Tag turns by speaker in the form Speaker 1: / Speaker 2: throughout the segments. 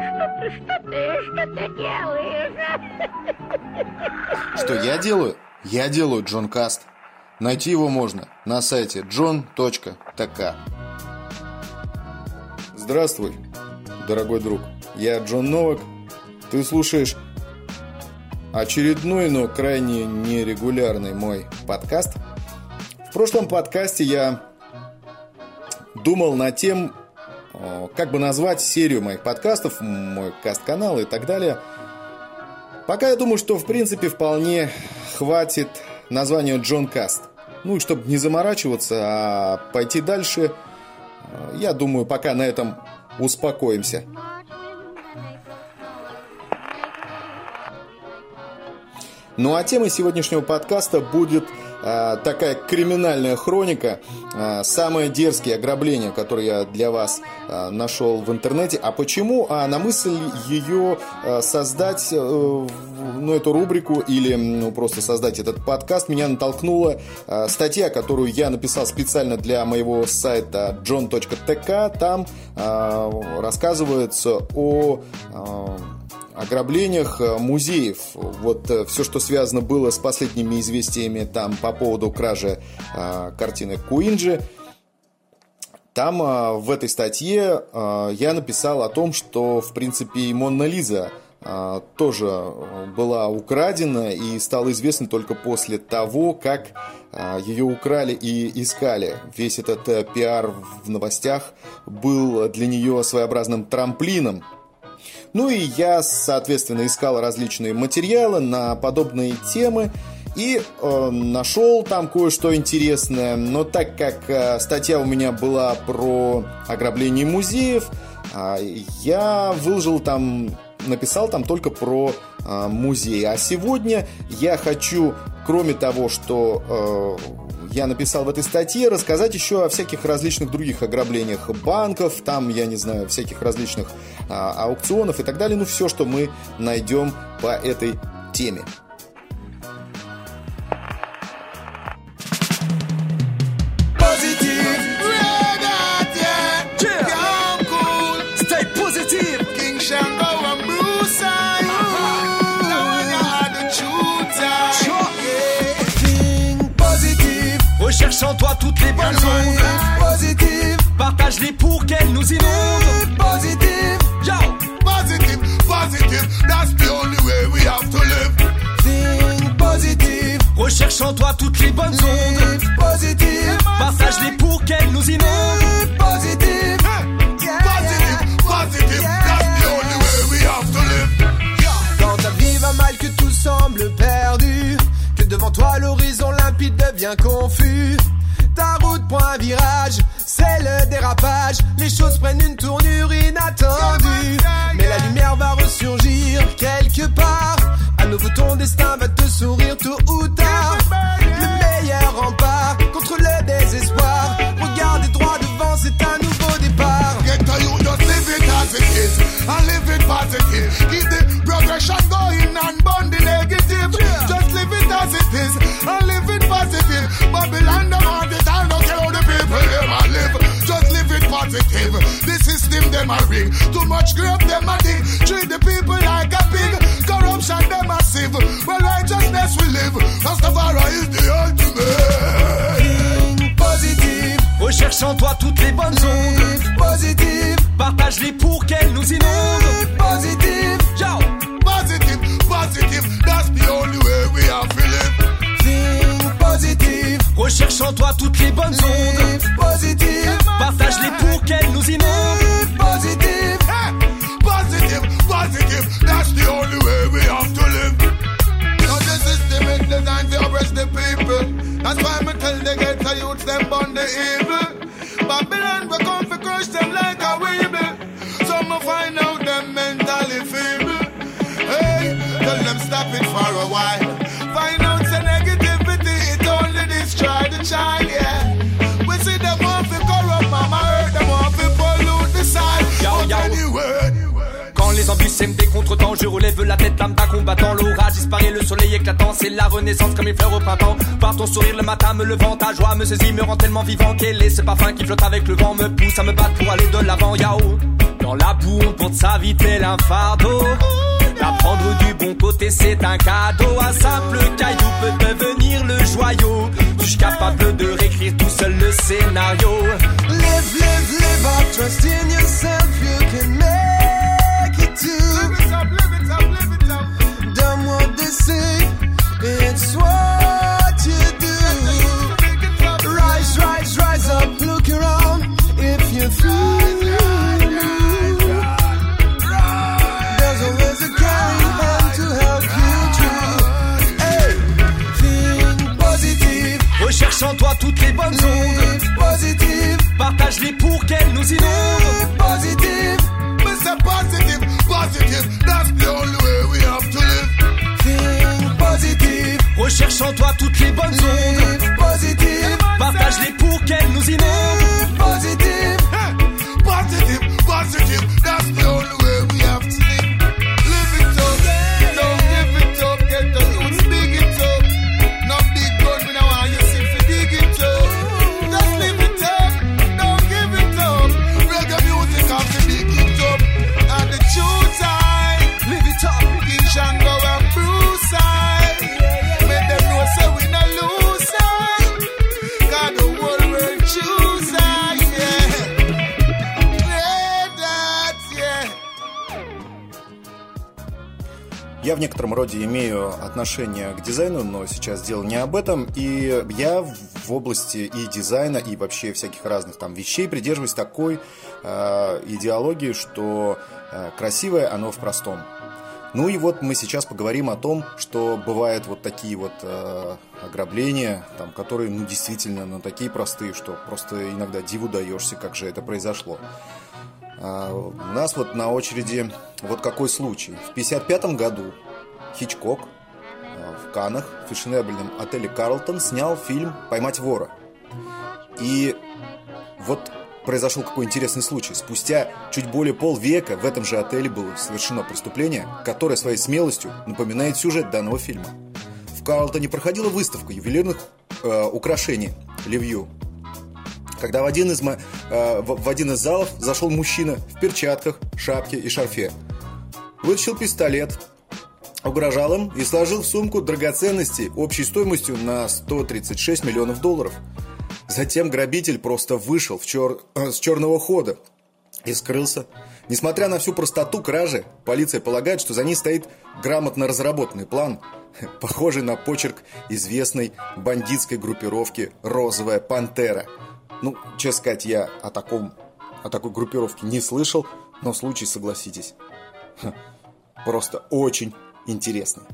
Speaker 1: что ты, что ты, что ты, делаешь?
Speaker 2: Что я делаю? Я делаю Джон Каст. Найти его можно на сайте john.tk. Здравствуй, дорогой друг. Я Джон Новак. Ты слушаешь очередной, но крайне нерегулярный мой подкаст. В прошлом подкасте я думал над тем, как бы назвать серию моих подкастов, мой каст-канал и так далее. Пока я думаю, что в принципе вполне хватит названия Джон Каст. Ну и чтобы не заморачиваться, а пойти дальше, я думаю, пока на этом успокоимся. Ну а темой сегодняшнего подкаста будет э, такая криминальная хроника, э, самые дерзкие ограбления, которые я для вас э, нашел в интернете. А почему? А на мысль ее создать, э, ну эту рубрику или ну, просто создать этот подкаст меня натолкнула статья, которую я написал специально для моего сайта john.tk. Там рассказывается о ограблениях э, музеев. Вот э, все, что связано было с последними известиями там по поводу кражи э, картины Куинджи. Там э, в этой статье э, я написал о том, что в принципе и Монна Лиза э, тоже была украдена и стала известна только после того, как ее украли и искали. Весь этот пиар в новостях был для нее своеобразным трамплином ну и я, соответственно, искал различные материалы на подобные темы и э, нашел там кое-что интересное. Но так как э, статья у меня была про ограбление музеев, э, я выложил там, написал там только про э, музей. А сегодня я хочу, кроме того, что э, я написал в этой статье, рассказать еще о всяких различных других ограблениях банков, там, я не знаю, всяких различных а, аукционов и так далее. Ну, все, что мы найдем по этой теме.
Speaker 3: En toi toutes les bonnes ondes.
Speaker 4: Positive.
Speaker 3: Partage-les pour qu'elles nous inondent.
Speaker 4: Positive.
Speaker 3: Yo.
Speaker 5: Positive, positive. That's the only way we have to live.
Speaker 4: Think positive.
Speaker 3: Recherche en toi toutes les bonnes ondes.
Speaker 4: Positive.
Speaker 3: Partage-les pour qu'elles nous inondent.
Speaker 4: Positive. Yeah,
Speaker 5: Positive, positive That's the only way we have to live.
Speaker 4: Quand ta vie va mal, que tout semble devant toi l'horizon limpide devient confus. Ta route prend un virage, c'est le dérapage. Les choses prennent une tournure inattendue. Mais la lumière va ressurgir quelque part. À nouveau, ton destin va te sourire
Speaker 3: bonnes ondes.
Speaker 4: Live positive,
Speaker 3: Partage-les pour qu'elles nous inondent.
Speaker 4: Positive.
Speaker 3: Yo
Speaker 5: Positive, positive. That's the only way we have to live
Speaker 4: Think positive,
Speaker 3: Recherche en toi toutes les bonnes ondes.
Speaker 4: Positive,
Speaker 3: Partage-les pour qu'elles nous inondent.
Speaker 4: Positive.
Speaker 5: Hey, positive, positive. That's the only way we have to live. Now the system is designed to oppress the people. That's why me tell the ghetto youths them burn the evil.
Speaker 3: Sèment des contretemps, je relève la tête, l'âme d'un combattant. L'orage disparaît, le soleil éclatant, c'est la renaissance comme les fleurs au printemps. Par ton sourire le matin me levant, ta joie me saisit, me rend tellement vivant qu'elle est ce parfum qui flotte avec le vent, me pousse à me battre pour aller de l'avant? Yao, Dans la boue, on porte sa vie tel un fardeau. D'apprendre du bon côté, c'est un cadeau. Un simple caillou peut devenir le joyau. Suis-je capable de réécrire tout seul le scénario?
Speaker 4: Live, live, live up, trust in yourself, you can
Speaker 3: Partage-les pour qu'elles nous inondent.
Speaker 4: positive,
Speaker 6: Mr. Positive, positive, that's the only way we have to live.
Speaker 4: think positive,
Speaker 3: Recherche en toi toutes les bonnes ondes.
Speaker 2: Некотором роде имею отношение к дизайну, но сейчас дело не об этом. И я в области и дизайна, и вообще всяких разных там вещей придерживаюсь такой э, идеологии, что э, красивое оно в простом. Ну и вот мы сейчас поговорим о том, что бывают вот такие вот э, ограбления, там, которые, ну, действительно, ну, такие простые, что просто иногда диву даешься, как же это произошло. А, У нас вот на очереди вот какой случай. В 1955 году Хичкок а, в Канах, в фешенебельном отеле «Карлтон» снял фильм «Поймать вора». И вот произошел какой интересный случай. Спустя чуть более полвека в этом же отеле было совершено преступление, которое своей смелостью напоминает сюжет данного фильма. В Карлтоне проходила выставка ювелирных э, украшений «Ливью», когда в один из, э, в один из залов зашел мужчина в перчатках, шапке и шарфе. Вытащил пистолет, угрожал им и сложил в сумку драгоценности общей стоимостью на 136 миллионов долларов. Затем грабитель просто вышел в чер- э, с черного хода и скрылся. Несмотря на всю простоту кражи, полиция полагает, что за ней стоит грамотно разработанный план, похожий на почерк известной бандитской группировки «Розовая пантера». Ну, честно сказать, я о, таком, о такой группировке не слышал, но случай, согласитесь, просто очень интересный.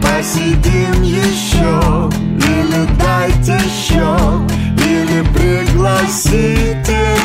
Speaker 7: Посидим еще, или дайте счет, или пригласите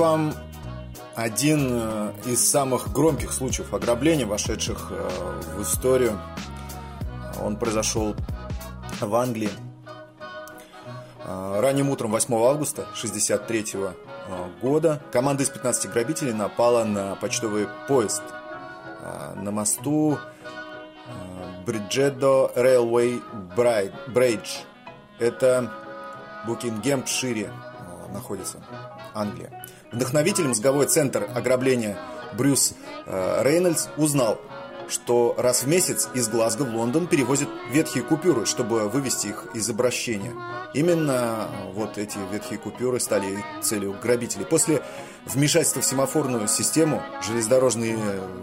Speaker 2: вам один э, из самых громких случаев ограбления, вошедших э, в историю. Он произошел в Англии. Э, ранним утром 8 августа 1963 года команда из 15 грабителей напала на почтовый поезд на мосту Бриджедо Railway Bridge. Это Букингемшире находится, Англия. Вдохновитель мозговой центр ограбления Брюс э, Рейнольдс узнал, что раз в месяц из Глазго в Лондон перевозят ветхие купюры, чтобы вывести их из обращения. Именно вот эти ветхие купюры стали целью грабителей. После вмешательства в семафорную систему железнодорожные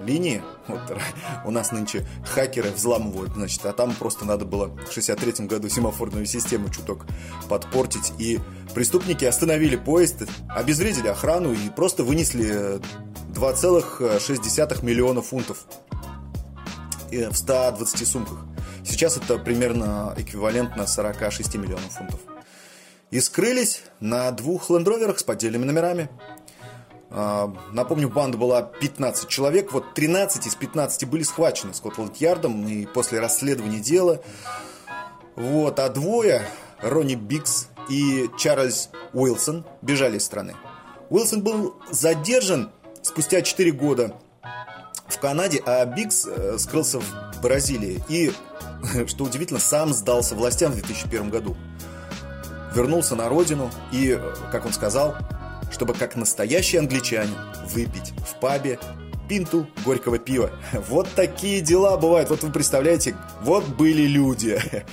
Speaker 2: линии, вот у нас нынче хакеры взламывают, значит, а там просто надо было в 63 году семафорную систему чуток подпортить, и преступники остановили поезд, обезвредили охрану и просто вынесли 2,6 миллиона фунтов в 120 сумках. Сейчас это примерно эквивалентно 46 миллионов фунтов. И скрылись на двух лендроверах с поддельными номерами. А, напомню, банда была 15 человек, вот 13 из 15 были схвачены Скотланд-Ярдом и после расследования дела. Вот, а двое, Ронни Бикс и Чарльз Уилсон, бежали из страны. Уилсон был задержан спустя 4 года в Канаде, а Бикс э, скрылся в Бразилии. И, что удивительно, сам сдался властям в 2001 году. Вернулся на родину и, э, как он сказал, чтобы как настоящий англичанин выпить в пабе пинту горького пива. Вот такие дела бывают. Вот вы представляете, вот были люди.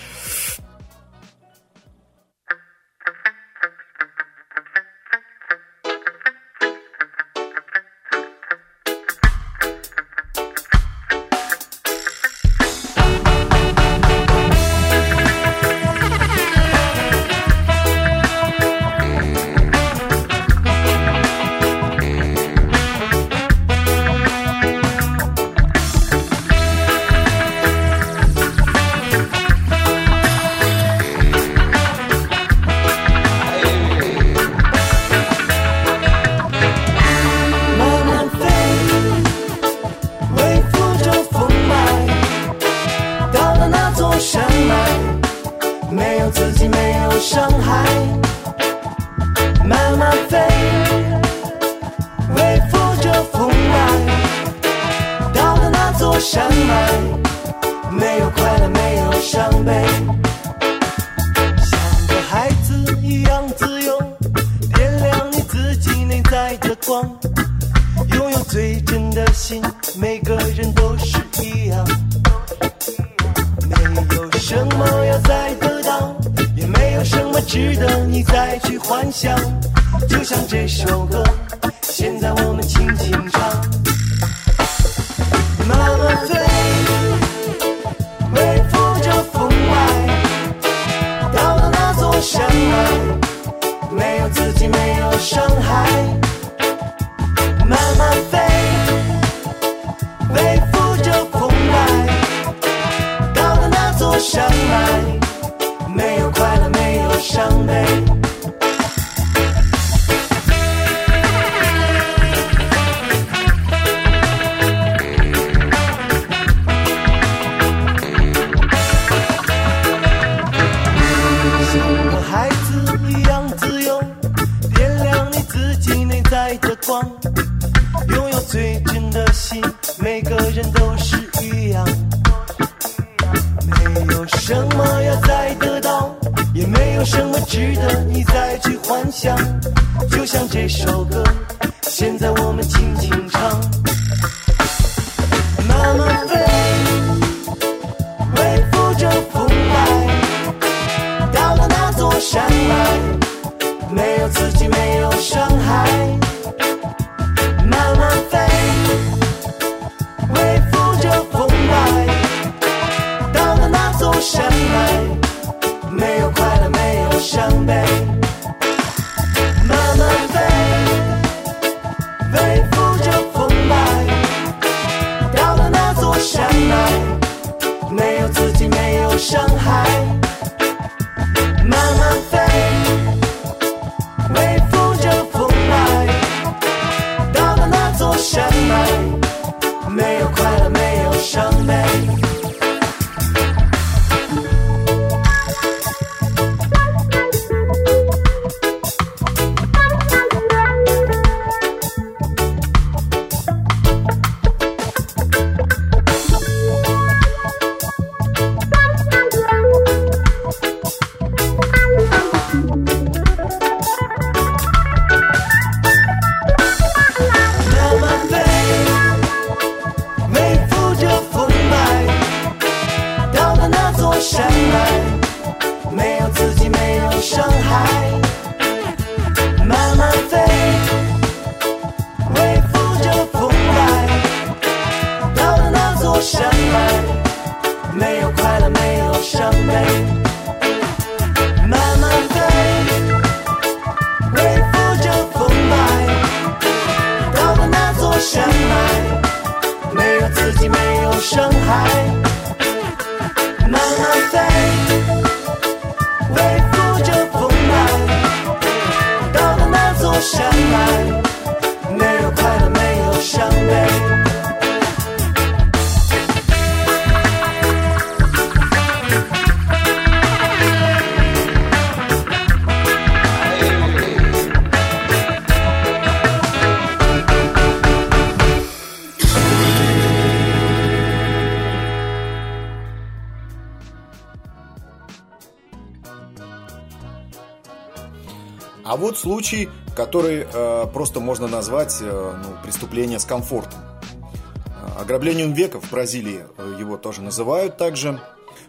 Speaker 2: случай, который э, просто можно назвать э, ну, преступление с комфортом. Э, Ограблением века в Бразилии э, его тоже называют также.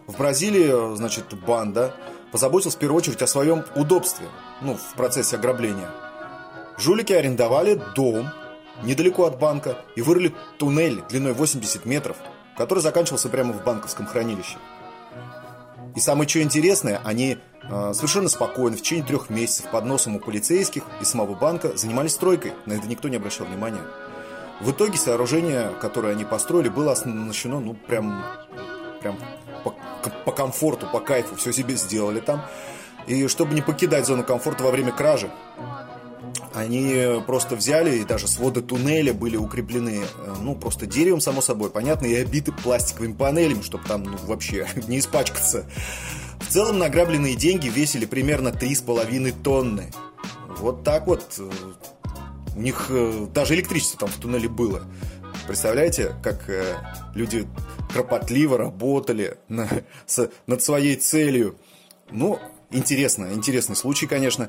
Speaker 2: В Бразилии, э, значит, банда позаботилась в первую очередь о своем удобстве, ну, в процессе ограбления. Жулики арендовали дом недалеко от банка и вырыли туннель длиной 80 метров, который заканчивался прямо в банковском хранилище. И самое что интересное, они э, совершенно спокойно в течение трех месяцев под носом у полицейских и самого банка занимались стройкой. На это никто не обращал внимания. В итоге сооружение, которое они построили, было оснащено, ну, прям, прям по, по комфорту, по кайфу. Все себе сделали там. И чтобы не покидать зону комфорта во время кражи, они просто взяли, и даже своды туннеля были укреплены, э, ну, просто деревом, само собой, понятно, и обиты пластиковыми панелями, чтобы там, ну, вообще не испачкаться. В целом награбленные деньги весили примерно 3,5 тонны. Вот так вот. э, У них э, даже электричество там в туннеле было. Представляете, как люди кропотливо работали на- с- над своей целью. Ну, интересно, интересный случай, конечно.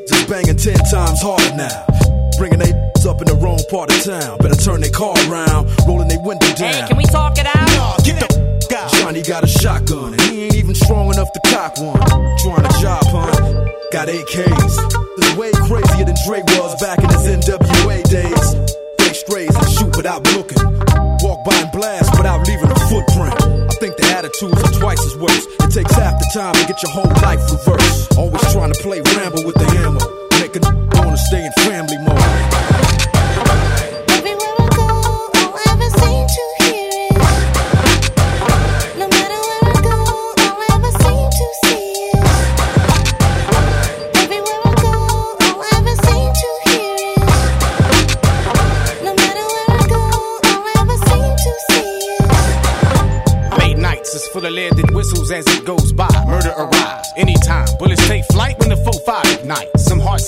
Speaker 8: banging ten times harder now. Bringing they up in the wrong part of town. Better turn their car around, rolling their window down.
Speaker 9: Hey, can we talk it out?
Speaker 8: Nah, get the out. Johnny got a shotgun, and he ain't even strong enough to cock one. Trying to job hunt, got AKs. This is way crazier than Dre was back in his NWA days. Strays and shoot without looking. Walk by and blast without leaving a footprint. I think the attitudes are twice as worse. It takes half the time to get your whole life reversed. Always trying to play Rambo with the hammer. Make a n- wanna stay in family mode.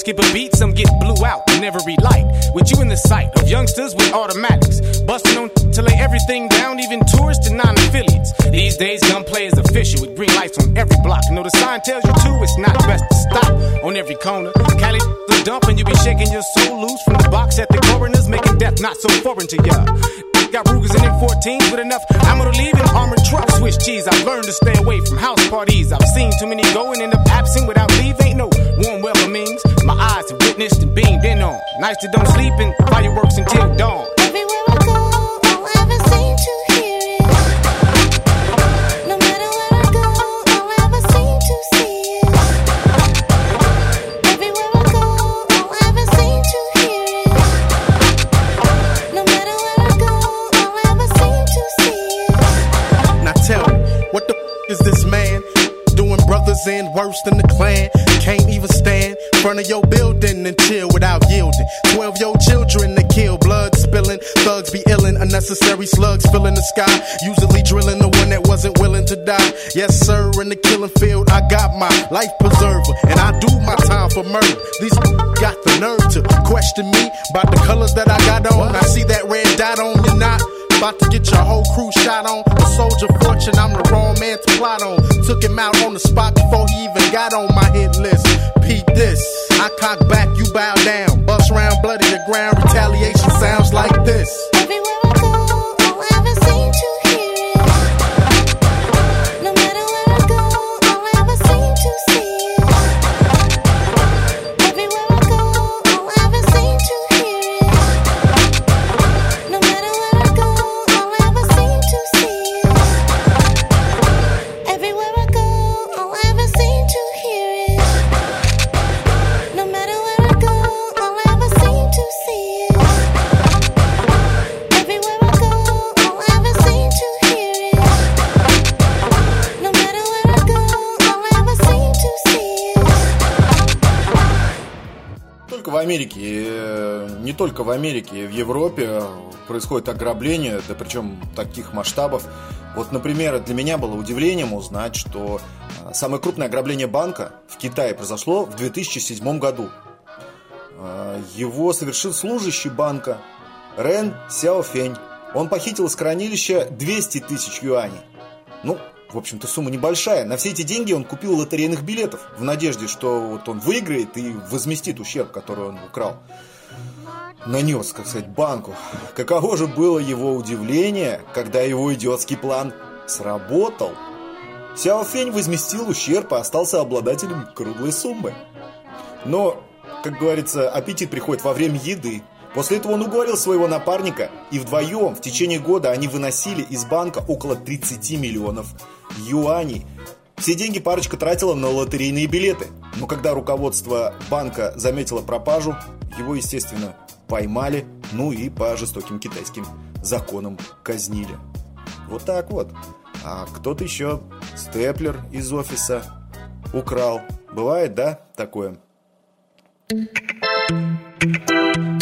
Speaker 10: Skip a beat, some get blew out in every light. With you in the sight of youngsters with automatics. Busting on to lay everything down, even tourists and non-affiliates. These days, gunplay is official with green lights on every block. Know the sign tells you to, it's not best to stop on every corner. Cali the dump and you be shaking your soul loose from the box at the coroners, making death not so foreign to ya. Got Rugers and M14s with enough ammo to leave in armored trucks. Swiss cheese, I've learned to stay away from house parties. I've seen too many go and end up absent without leave. Ain't no warm welcomings. My eyes have witnessed and beamed in on. Nights that don't sleep and fireworks until dawn.
Speaker 11: Everywhere I go, all I ever seem to hear is. No matter where I go, all I ever seem to see is. Everywhere I go, all I ever seem to hear is. No matter where I go, all I ever seem to see is.
Speaker 12: Now tell me, what the f- is this man doing? Brothers in worse than the clan. Can't even stand in front of your building and chill without yielding. Twelve year old children that kill, blood spilling. Thugs be illin', unnecessary slugs filling the sky. Usually drilling the one that wasn't willing to die. Yes, sir, in the killing field, I got my life preserver. And I do my time for murder. These got the nerve to question me about the colors that I got on. I see that red dot on your knot. About to get your whole crew shot on. A soldier fortune, I'm the wrong man to plot on. Took him out on the spot before he even got on my hit list. Pete this. I cock back, you bow down. Bust round, bloody the ground. Retaliation sounds like this.
Speaker 2: Не только в Америке, в Европе происходит ограбление, да причем таких масштабов. Вот, например, для меня было удивлением узнать, что э, самое крупное ограбление банка в Китае произошло в 2007 году. Э, Его совершил служащий банка Рен Сяофень. Он похитил из хранилища 200 тысяч юаней. Ну, в общем-то, сумма небольшая. На все эти деньги он купил лотерейных билетов в надежде, что вот он выиграет и возместит ущерб, который он украл. Нанес, как сказать, банку. Каково же было его удивление, когда его идиотский план сработал. Сяофень возместил ущерб и остался обладателем круглой суммы. Но, как говорится, аппетит приходит во время еды. После этого он уговорил своего напарника, и вдвоем в течение года они выносили из банка около 30 миллионов юаней. Все деньги парочка тратила на лотерейные билеты. Но когда руководство банка заметило пропажу, его, естественно, поймали, ну и по жестоким китайским законам казнили. Вот так вот. А кто-то еще степлер из офиса украл. Бывает, да, такое?
Speaker 1: I'm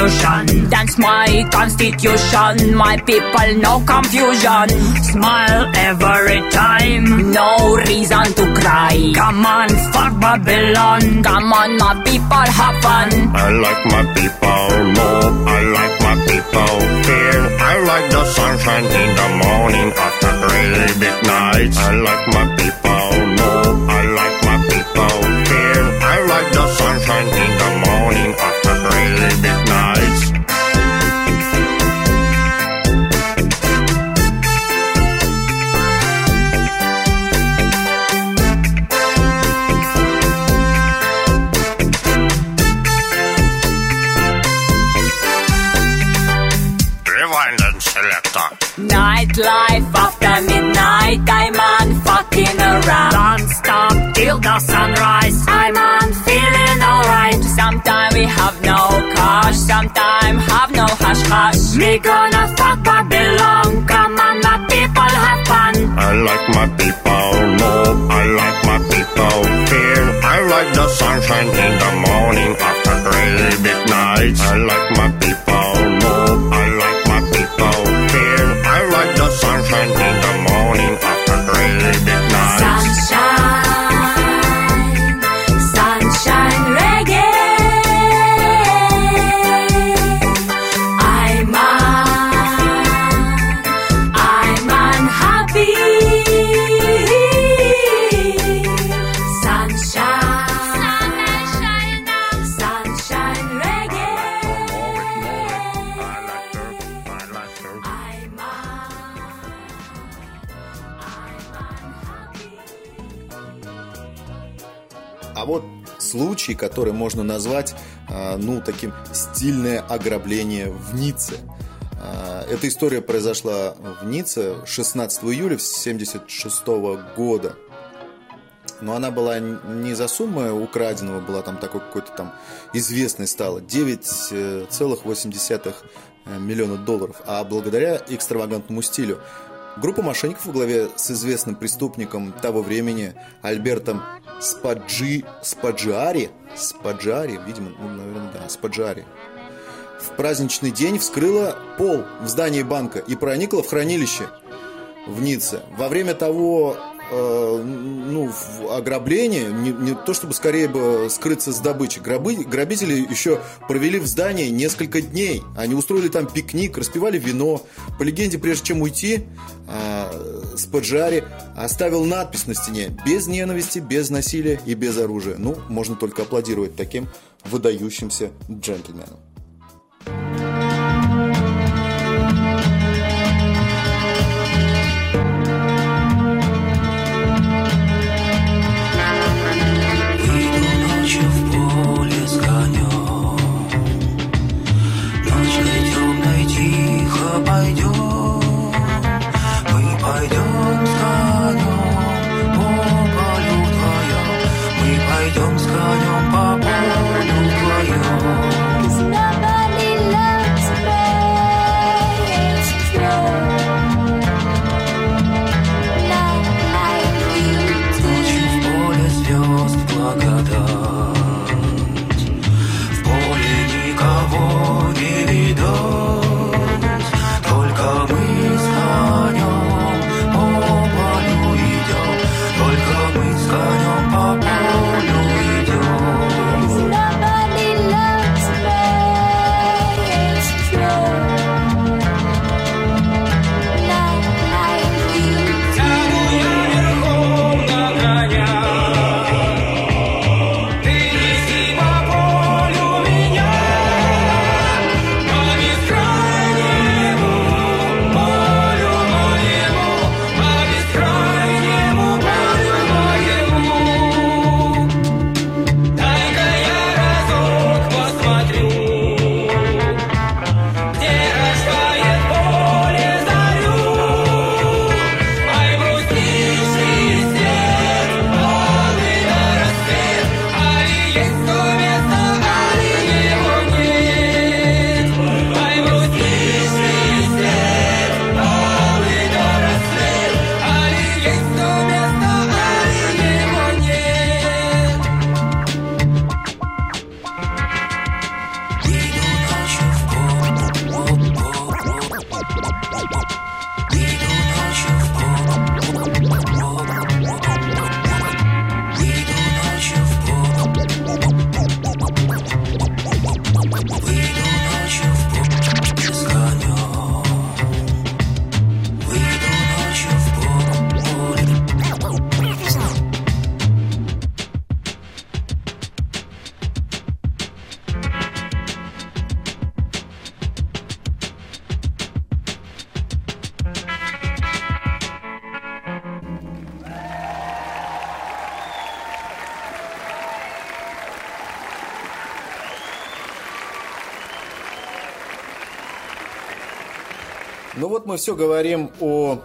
Speaker 1: illusion.
Speaker 13: Dance my constitution. My people, no confusion. Smile every time, no reason to cry. Come on, fuck Babylon. Come on, my people, have fun.
Speaker 14: I like my people, no, I like my people here. I like the sunshine in the morning after really big nights. I like my people,
Speaker 13: we have no cash, sometime have no hash hash. Me gonna fuck Babylon. Come on, my people have fun.
Speaker 14: I like my people, no, I like my people here. I like the sunshine in the morning
Speaker 2: случай, который можно назвать, а, ну, таким стильное ограбление в Ницце. А, Эта история произошла в Ницце 16 июля 1976 года. Но она была не за сумму украденного, была там такой какой-то там известной стала, 9,8 миллиона долларов, а благодаря экстравагантному стилю. Группа мошенников во главе с известным преступником того времени Альбертом Спаджи... Спаджиари, Спаджиари, видимо, ну, наверное, да, Спаджиари, в праздничный день вскрыла пол в здании банка и проникла в хранилище в Ницце. Во время того э, ну, ограбления, не, не то чтобы скорее бы скрыться с добычей, гробы, грабители еще провели в здании несколько дней. Они устроили там пикник, распивали вино. По легенде, прежде чем уйти, э, Спаджари оставил надпись на стене «Без ненависти, без насилия и без оружия». Ну, можно только аплодировать таким выдающимся джентльменам.
Speaker 15: Мы
Speaker 2: все говорим о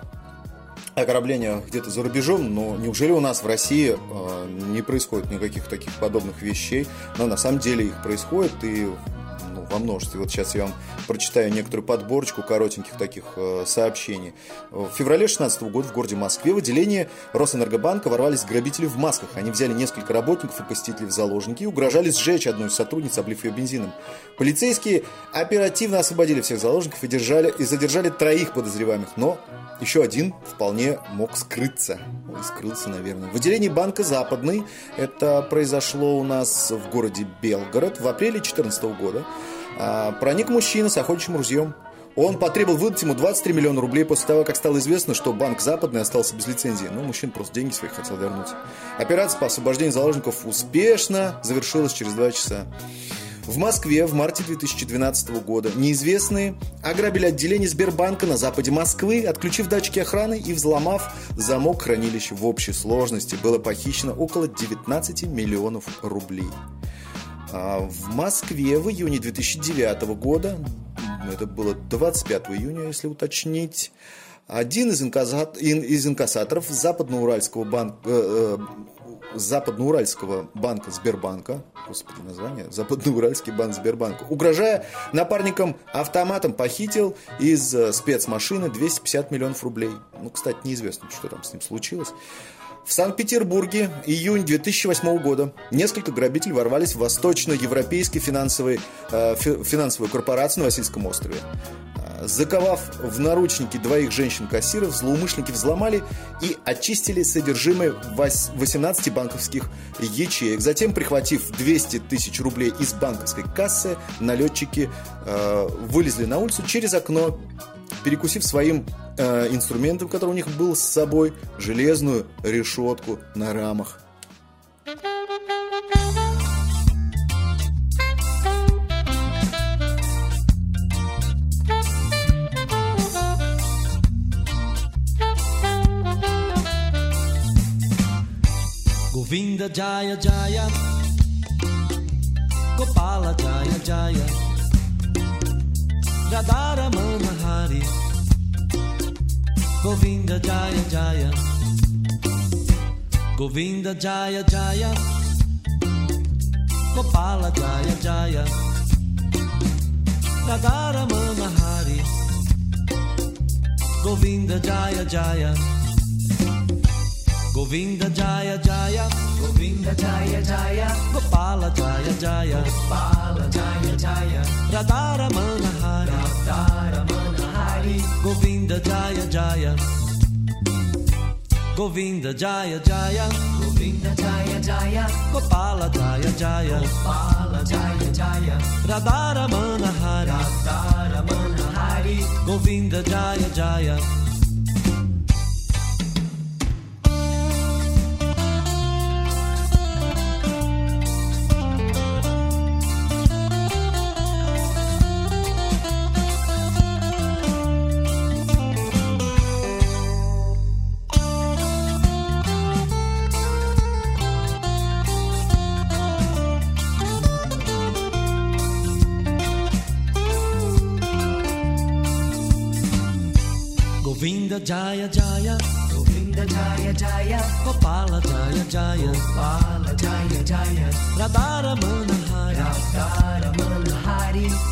Speaker 2: ограблениях где-то за рубежом, но неужели у нас в России э, не происходит никаких таких подобных вещей? Но на самом деле их происходит и ну, во множестве. Вот сейчас я вам прочитаю некоторую подборочку коротеньких таких э, сообщений. В феврале 2016 года в городе Москве в отделение Росэнергобанка ворвались грабители в масках. Они взяли несколько работников и посетителей в заложники и угрожали сжечь одну из сотрудниц, облив ее бензином. Полицейские оперативно освободили всех заложников и, держали, и задержали троих подозреваемых, но еще один вполне мог скрыться. Ой, скрылся, наверное. В отделении банка «Западный» это произошло у нас в городе Белгород в апреле 2014 года. А, Проник мужчина с охотничьим ружьем. Он потребовал выдать ему 23 миллиона рублей после того, как стало известно, что банк «Западный» остался без лицензии. Но мужчина просто деньги свои хотел вернуть. Операция по освобождению заложников успешно завершилась через два часа. В Москве в марте 2012 года неизвестные ограбили отделение Сбербанка на западе Москвы, отключив датчики охраны и взломав замок хранилища. В общей сложности было похищено около 19 миллионов рублей. А В Москве в июне 2009 года это было 25 июня, если уточнить, один из, инказат- ин- из инкассаторов западноуральского банка, э, э, западноуральского банка Сбербанка, господи, название, западноуральский банк Сбербанка, угрожая напарникам автоматом, похитил из э, спецмашины 250 миллионов рублей. Ну, кстати, неизвестно, что там с ним случилось. В Санкт-Петербурге июнь 2008 года несколько грабителей ворвались в восточноевропейский финансовый, э, фи- финансовую корпорацию на Васильском острове. Э, Заковав в наручники двоих женщин-кассиров, злоумышленники взломали и очистили содержимое вось- 18 банковских ячеек. Затем, прихватив 200 тысяч рублей из банковской кассы, налетчики э, вылезли на улицу через окно, перекусив своим э, инструментом, который у них был с собой, железную решетку на рамах.
Speaker 16: Govinda Jaya Jaya Gopala Jaya Jaya Radhara Manahari Govinda Jaya Jaya. Govinda Jaya Jaya. Gopala Jaya Jaya. Radhara Manahari Govinda Jaya Jaya. Govinda Jaya Jaya. Govinda Jaya Jaya Gopala Jaya Jaya Gopala Jaya Jaya Radhara Manahari Radhara Manahari Govinda Jaya Jaya Govinda Jaya Jaya Govinda Jaya Jaya Gopala Jaya Jaya Gopala Jaya Jaya Radhara Manahari Radhara Manahari Govinda Jaya Jaya Jaya Jaya, Govinda Jaya Jaya, Gopala Jaya Jaya, Gopala Jaya Jaya, Radhara Manohari, Radhara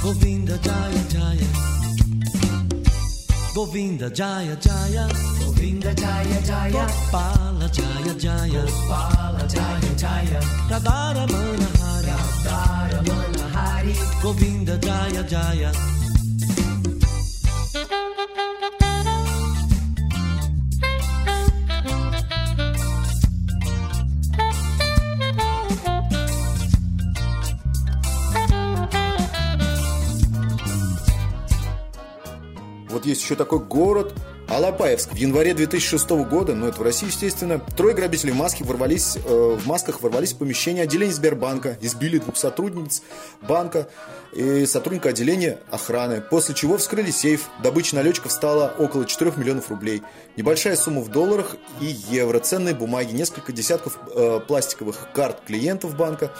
Speaker 16: Govinda Jaya Jaya, Govinda Jaya Jaya, Govinda Jaya Jaya, Gopala Jaya Jaya, Gopala Jaya Jaya, Radhara Manohari, Radhara Govinda jaya, jaya.
Speaker 2: Вот есть еще такой город Алапаевск. В январе 2006 года, ну это в России, естественно, трое грабителей в маске ворвались, э, в масках ворвались в помещение отделения Сбербанка, избили двух сотрудниц банка и сотрудника отделения охраны, после чего вскрыли сейф. Добыча налетчиков стала около 4 миллионов рублей. Небольшая сумма в долларах и евро, ценные бумаги, несколько десятков э, пластиковых карт клиентов банка.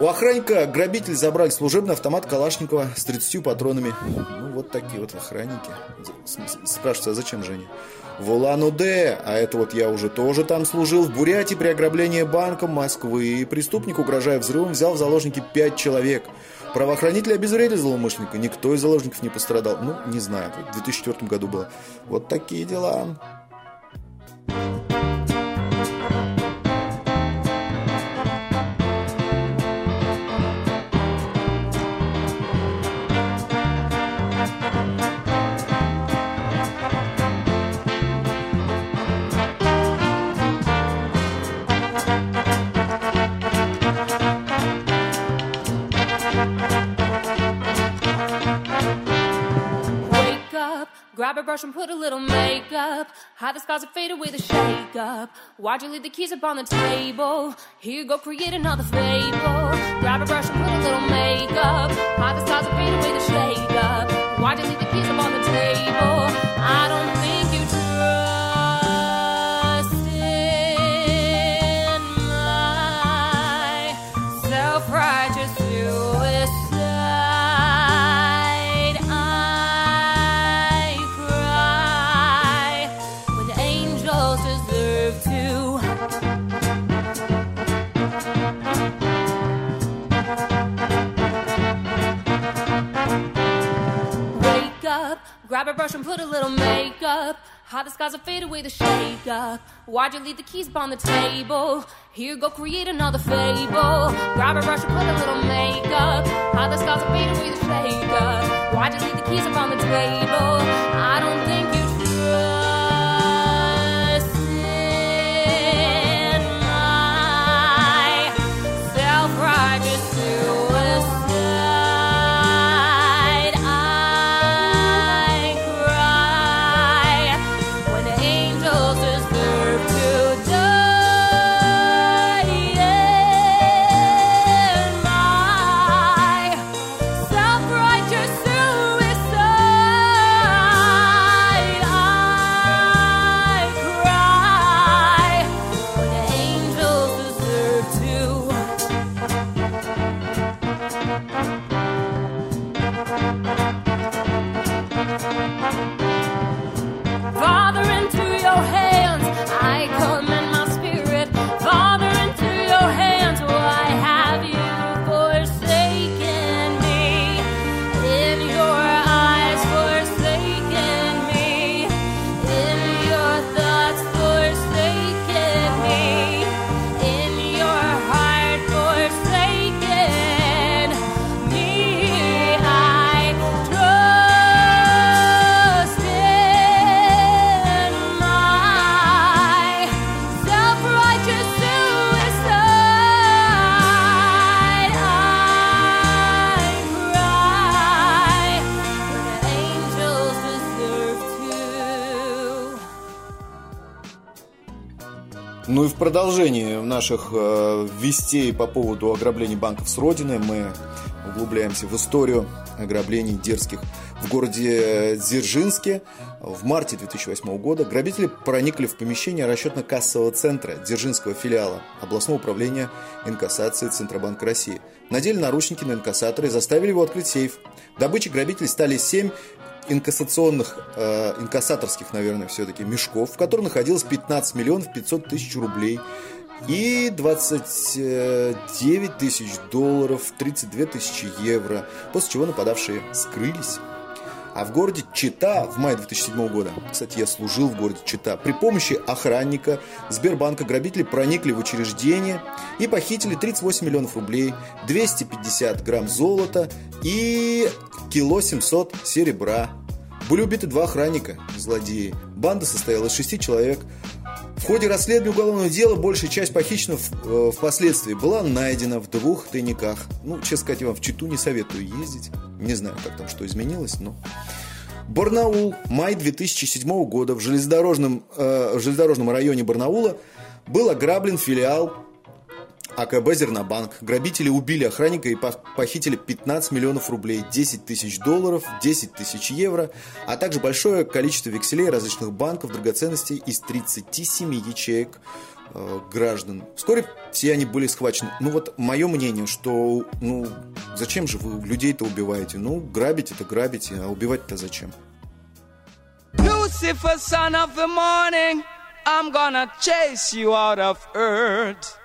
Speaker 2: У охранника грабитель забрали служебный автомат Калашникова с 30 патронами. Ну, вот такие вот охранники. Спрашивается, а зачем же они? В Улан-Удэ, а это вот я уже тоже там служил, в Бурятии при ограблении банка Москвы. Преступник, угрожая взрывом, взял в заложники 5 человек. Правоохранители обезвредили злоумышленника, никто из заложников не пострадал. Ну, не знаю, в 2004 году было. Вот такие дела.
Speaker 17: Wake grab a brush and put a little makeup. Hide the scars and fade away the shake up. Why'd you leave the keys up on the table? Here you go, create another fable. Grab a brush and put a little makeup. Hide the scars and fade away the shake up. Why'd you leave the keys up on the table? I don't brush and put a little makeup. How the skies will fade away the shake up. Why'd you leave the keys upon the table? Here, go create another fable. Grab a brush and put a little makeup. How the skies will fade away the shake up. Why'd you leave the keys upon the table? I don't think you
Speaker 2: Ну и в продолжении наших э, вестей по поводу ограблений банков с Родины мы углубляемся в историю ограблений дерзких. В городе Дзержинске в марте 2008 года грабители проникли в помещение расчетно-кассового центра Дзержинского филиала областного управления инкассации Центробанка России. Надели наручники на инкассатора и заставили его открыть сейф. Добычей грабителей стали 7 инкассационных, э, инкассаторских, наверное, все-таки мешков, в которых находилось 15 миллионов 500 тысяч рублей и 29 тысяч долларов, 32 тысячи евро, после чего нападавшие скрылись. А в городе Чита в мае 2007 года, кстати, я служил в городе Чита, при помощи охранника Сбербанка грабители проникли в учреждение и похитили 38 миллионов рублей, 250 грамм золота и кило 700 серебра. Были убиты два охранника, злодеи. Банда состояла из шести человек. В ходе расследования уголовного дела большая часть похищенных э, впоследствии была найдена в двух тайниках. Ну, честно сказать, я вам в Читу не советую ездить. Не знаю, как там что изменилось, но... Барнаул, май 2007 года в железнодорожном, э, железнодорожном районе Барнаула был ограблен филиал АКБ «Зернобанк». Грабители убили охранника и пох- похитили 15 миллионов рублей, 10 тысяч долларов, 10 тысяч евро, а также большое количество векселей различных банков, драгоценностей из 37 ячеек э, граждан. Вскоре все они были схвачены. Ну вот мое мнение, что ну зачем же вы людей-то убиваете? Ну грабить это грабите, а убивать-то зачем?
Speaker 5: Lucifer, son of the morning, I'm gonna chase you out of earth.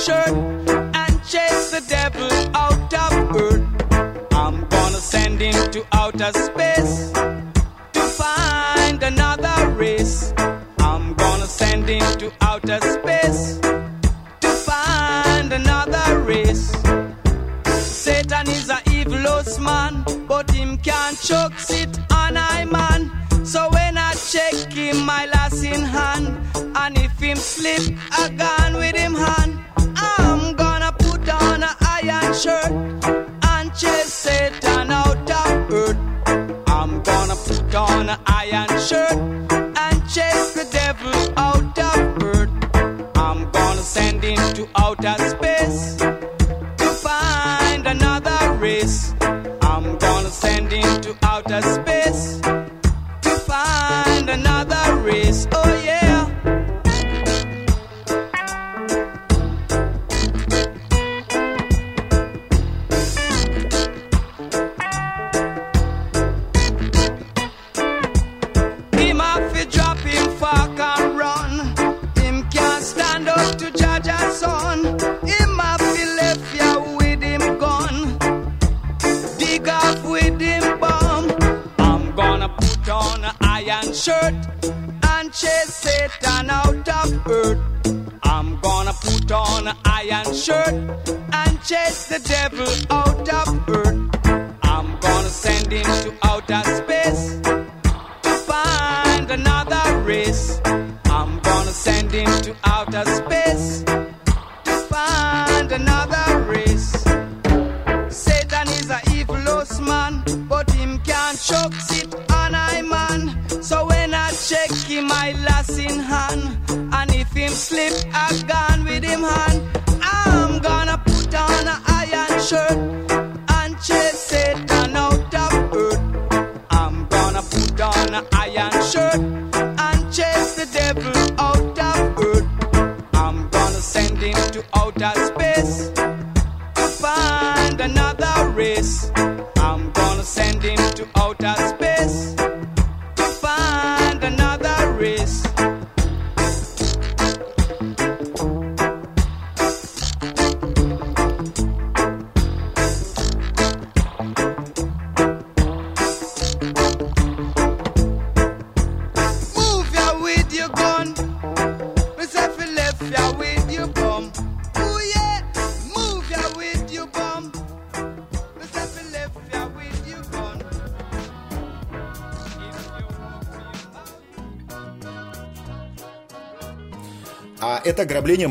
Speaker 5: Shirt and chase the devil out of earth. I'm gonna send him to outer space on an iron shirt and chase the devil. Out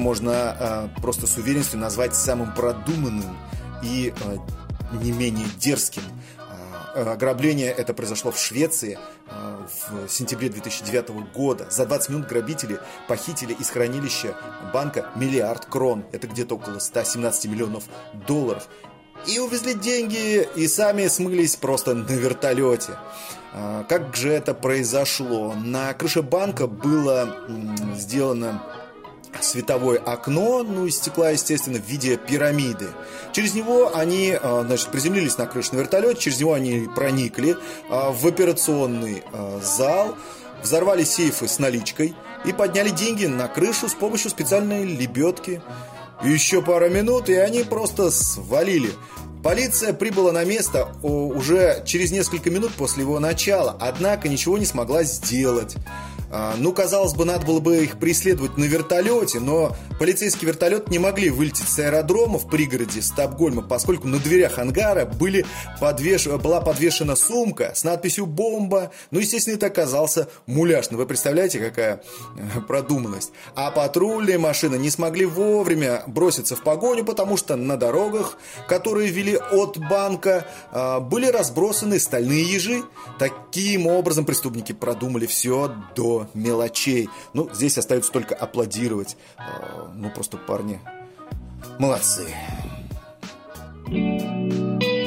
Speaker 2: можно э, просто с уверенностью назвать самым продуманным и э, не менее дерзким. Э, Ограбление это произошло в Швеции э, в сентябре 2009 года. За 20 минут грабители похитили из хранилища банка миллиард крон. Это где-то около 117 миллионов долларов. И увезли деньги, и сами смылись просто на вертолете. А, Как же это произошло? На крыше банка было сделано световое окно, ну, из стекла, естественно, в виде пирамиды. Через него они, а, значит, приземлились на крышу на вертолете, через него они проникли а, в операционный а, зал, взорвали сейфы с наличкой и подняли деньги на крышу с помощью специальной лебедки. Еще пара минут, и они просто свалили. Полиция прибыла на место уже через несколько минут после его начала, однако ничего не смогла сделать. А, Ну, казалось бы, надо было бы их преследовать на вертолете, но полицейский вертолет не могли вылететь с аэродрома в пригороде Стокгольма, поскольку на дверях ангара были подвеш... была подвешена сумка с надписью «Бомба». Ну, естественно, это оказался муляж. Ну, вы представляете, какая э, продуманность. А патрульные машины не смогли вовремя броситься в погоню, потому что на дорогах, которые вели от банка, а, были разбросаны стальные ежи. Таким образом преступники продумали все до мелочей. Ну, здесь остается только аплодировать. А, Ну, просто парни молодцы.
Speaker 18: На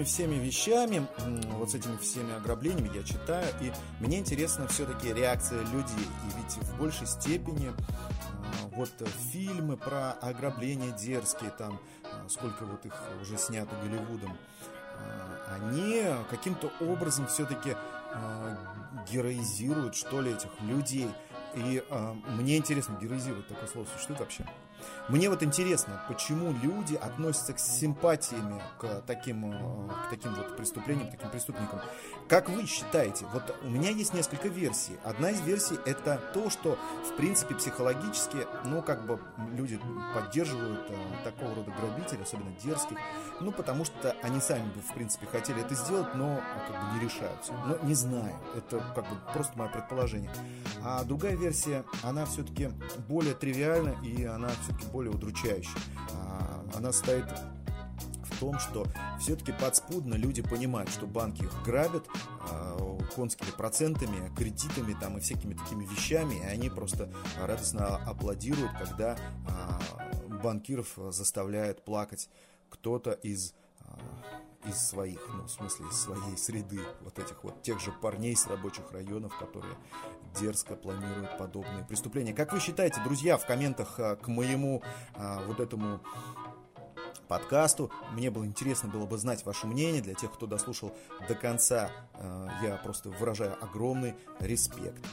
Speaker 2: этими всеми вещами, вот с этими всеми ограблениями я читаю, и мне интересна все-таки реакция людей. И ведь в большей степени а, вот фильмы про ограбления дерзкие, там а, сколько вот их уже снято Голливудом, а, они каким-то образом все-таки героизируют, что ли, этих людей. И мне интересно, героизирует такое слово существует вообще? Мне вот интересно, почему люди относятся с симпатиями к таким, э, к таким вот преступлениям, к таким преступникам. Как вы считаете? Вот у меня есть несколько версий. Одна из версий это то, что в принципе психологически, ну как бы люди поддерживают э, такого рода грабителей, особенно дерзких, ну потому что они сами бы в принципе хотели это сделать, но как бы не решаются. Но не знаю, это как бы просто мое предположение. А другая версия, она все-таки более тривиальна и она все-таки более удручающая. А, Она стоит в том, что все-таки подспудно люди понимают, что банки их грабят а, конскими процентами, кредитами там и всякими такими вещами, и они просто радостно аплодируют, когда а, банкиров заставляет плакать кто-то из из своих, ну, в смысле, из своей среды, вот этих вот тех же парней с рабочих районов, которые дерзко планируют подобные преступления. Как вы считаете, друзья, в комментах а, к моему а, вот этому подкасту. Мне было интересно было бы знать ваше мнение. Для тех, кто дослушал до конца, э, я просто выражаю огромный респект.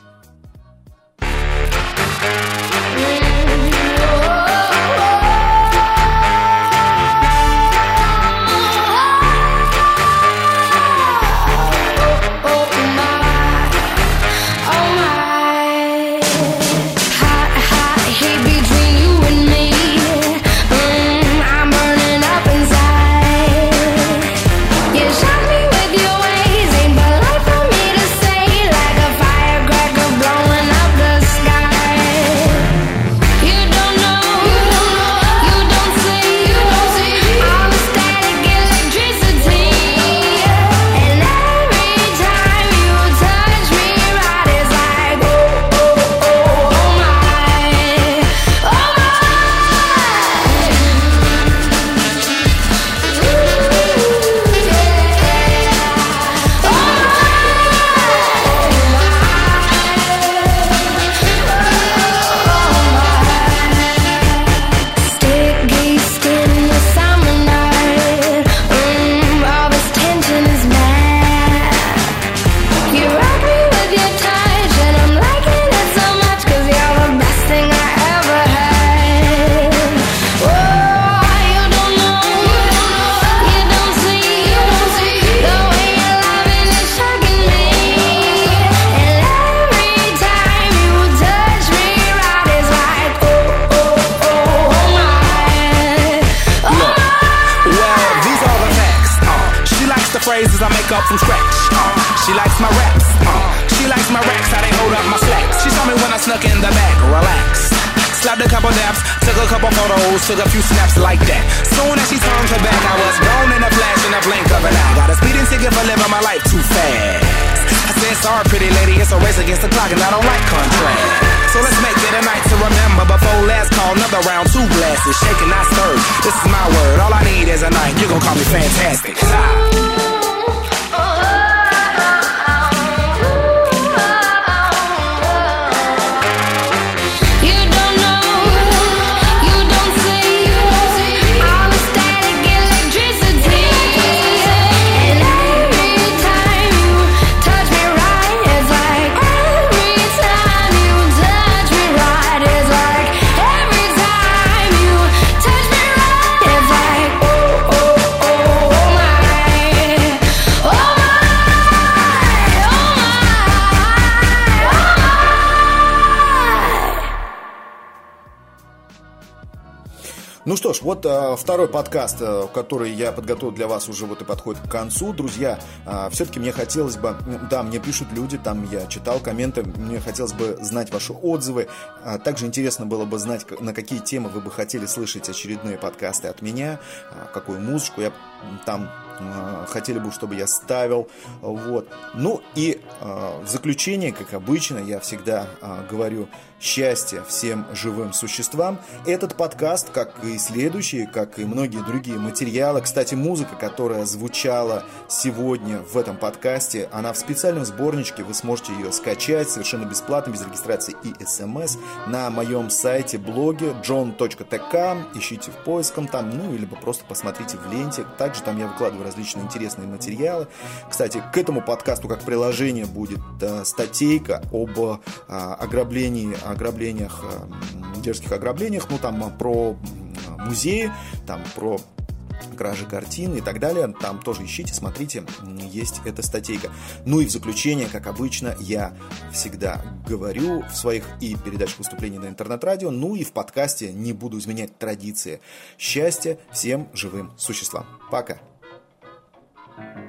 Speaker 10: Took a few snaps like that. Soon as she turned her back, I was gone in a flash in a blink of an eye. Got a speeding ticket for living my life too fast. I said, sorry, pretty lady, it's a race against the clock, and I don't like contrast. So let's make it a night to remember. Before last call, another round, two glasses, shaking, not stirred. This is my word, all I need is a night. You gon' call me fantastic.
Speaker 2: Вот а, второй подкаст, а, который я подготовил для вас, уже вот и подходит к концу. Друзья, все-таки мне хотелось бы, да, мне пишут люди, там я читал комменты, мне хотелось бы знать ваши отзывы. А, также интересно было бы знать, на какие темы вы бы хотели слышать очередные подкасты от меня, а, какую музычку я там хотели бы, чтобы я ставил. Вот. Ну и а, в заключение, как обычно, я всегда а, говорю счастья всем живым существам. Этот подкаст, как и следующие, как и многие другие материалы, кстати, музыка, которая звучала сегодня в этом подкасте, она в специальном сборничке, вы сможете ее скачать совершенно бесплатно, без регистрации и смс на моем сайте, блоге john.tk, ищите в поиском там, ну, или просто посмотрите в ленте. Также там я выкладываю различные интересные материалы. Кстати, к этому подкасту как приложение будет э, статейка об э, ограблении, ограблениях, э, дерзких ограблениях, ну, там про музеи, там про кражи картин и так далее. Там тоже ищите, смотрите, есть эта статейка. Ну и в заключение, как обычно, я всегда говорю в своих и передачах выступлений на интернет-радио, ну и в подкасте не буду изменять традиции. Счастья всем живым существам. Пока.
Speaker 19: Thank you.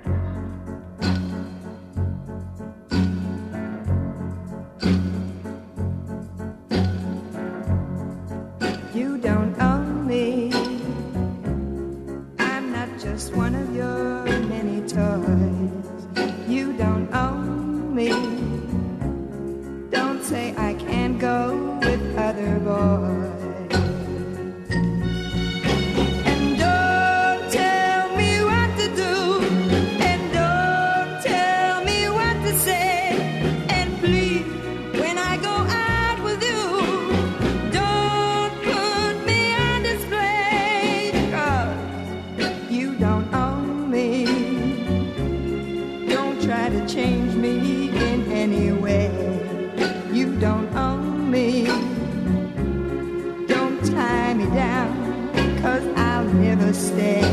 Speaker 19: Stay.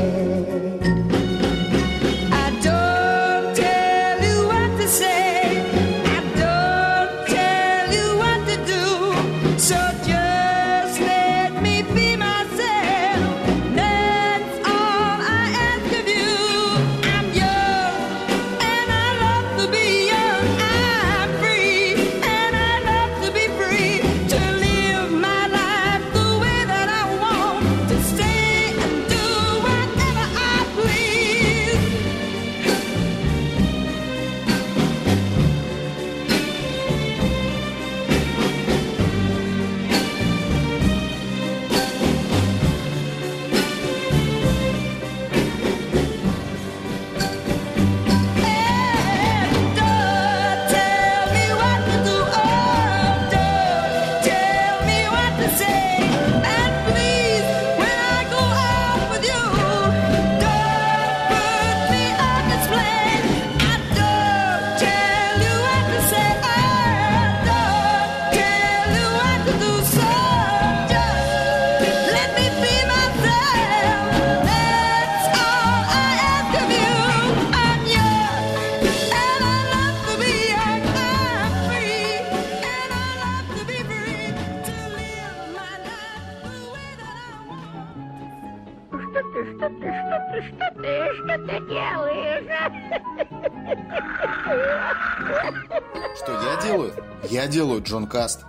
Speaker 2: Я делаю Джон Каст.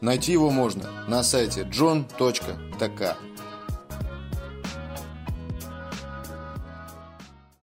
Speaker 2: Найти его можно на сайте john.tk.